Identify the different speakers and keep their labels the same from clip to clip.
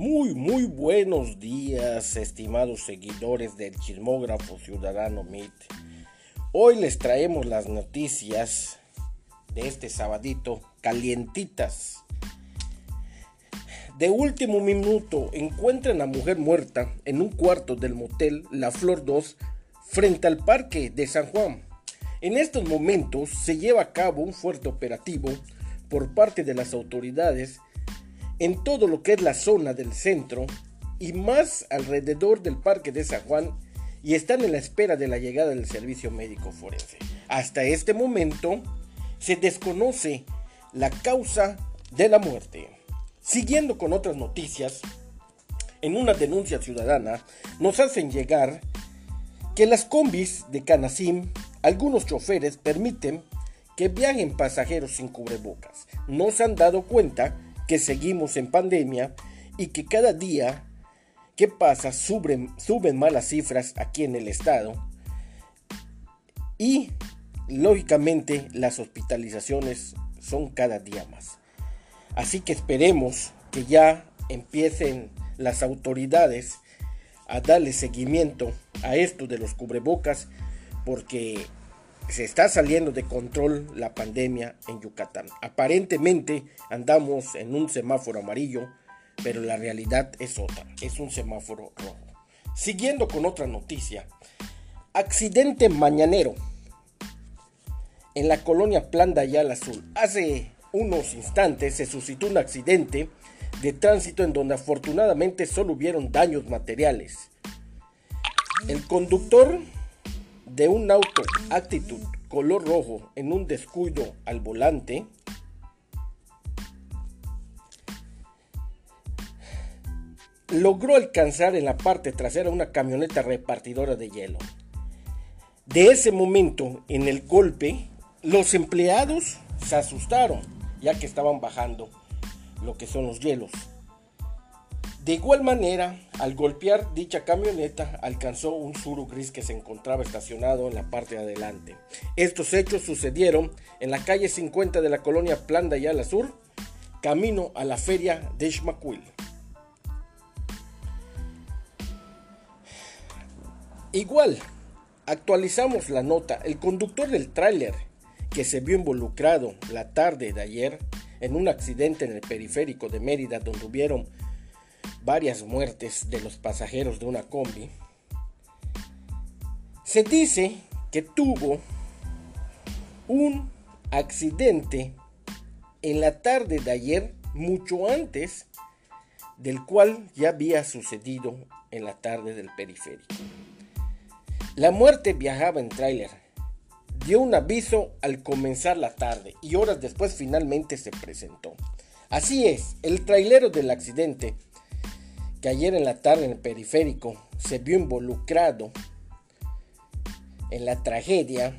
Speaker 1: Muy, muy buenos días, estimados seguidores del chismógrafo ciudadano MIT. Hoy les traemos las noticias de este sabadito calientitas. De último minuto, encuentran a mujer muerta en un cuarto del motel La Flor 2 frente al parque de San Juan. En estos momentos se lleva a cabo un fuerte operativo por parte de las autoridades en todo lo que es la zona del centro y más alrededor del Parque de San Juan y están en la espera de la llegada del servicio médico forense. Hasta este momento se desconoce la causa de la muerte. Siguiendo con otras noticias, en una denuncia ciudadana nos hacen llegar que las combis de Canasim, algunos choferes permiten que viajen pasajeros sin cubrebocas. No se han dado cuenta que seguimos en pandemia y que cada día que pasa suben, suben malas cifras aquí en el estado y lógicamente las hospitalizaciones son cada día más. Así que esperemos que ya empiecen las autoridades a darle seguimiento a esto de los cubrebocas porque se está saliendo de control la pandemia en Yucatán. Aparentemente andamos en un semáforo amarillo, pero la realidad es otra, es un semáforo rojo. Siguiendo con otra noticia, accidente mañanero en la colonia Plan de Ayala Azul. Hace unos instantes se suscitó un accidente de tránsito en donde afortunadamente solo hubieron daños materiales. El conductor de un auto actitud color rojo en un descuido al volante, logró alcanzar en la parte trasera una camioneta repartidora de hielo. De ese momento, en el golpe, los empleados se asustaron, ya que estaban bajando lo que son los hielos. De igual manera, al golpear dicha camioneta, alcanzó un suru gris que se encontraba estacionado en la parte de adelante. Estos hechos sucedieron en la calle 50 de la colonia Plan de Ayala Sur, camino a la feria de Xmacuil. Igual, actualizamos la nota. El conductor del tráiler que se vio involucrado la tarde de ayer en un accidente en el periférico de Mérida donde hubieron varias muertes de los pasajeros de una combi, se dice que tuvo un accidente en la tarde de ayer, mucho antes del cual ya había sucedido en la tarde del periférico. La muerte viajaba en tráiler. Dio un aviso al comenzar la tarde y horas después finalmente se presentó. Así es, el trailero del accidente que ayer en la tarde en el periférico se vio involucrado en la tragedia,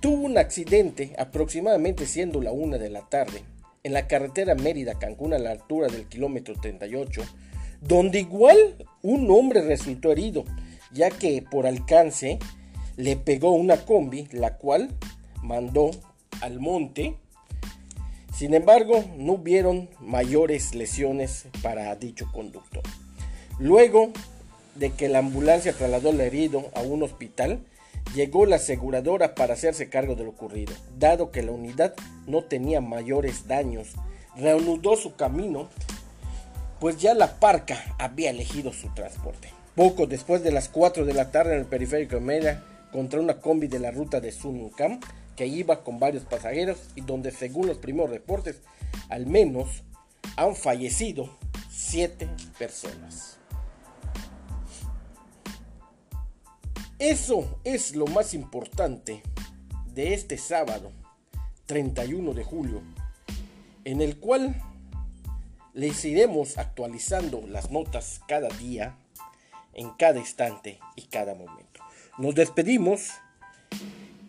Speaker 1: tuvo un accidente aproximadamente siendo la una de la tarde en la carretera Mérida-Cancún a la altura del kilómetro 38, donde igual un hombre resultó herido, ya que por alcance le pegó una combi, la cual mandó al monte sin embargo, no hubieron mayores lesiones para dicho conductor. Luego de que la ambulancia trasladó al herido a un hospital, llegó la aseguradora para hacerse cargo de lo ocurrido. Dado que la unidad no tenía mayores daños, reanudó su camino, pues ya la parca había elegido su transporte. Poco después de las 4 de la tarde en el periférico de Mérida, contra una combi de la ruta de Sunucam, que iba con varios pasajeros y donde según los primeros reportes al menos han fallecido siete personas. Eso es lo más importante de este sábado 31 de julio, en el cual les iremos actualizando las notas cada día, en cada instante y cada momento. Nos despedimos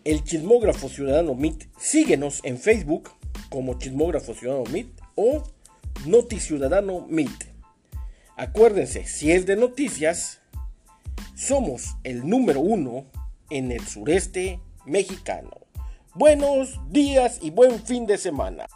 Speaker 1: el Chismógrafo Ciudadano MIT. Síguenos en Facebook como Chismógrafo Ciudadano MIT o Noti Ciudadano MIT. Acuérdense, si es de noticias, somos el número uno en el sureste mexicano. Buenos días y buen fin de semana.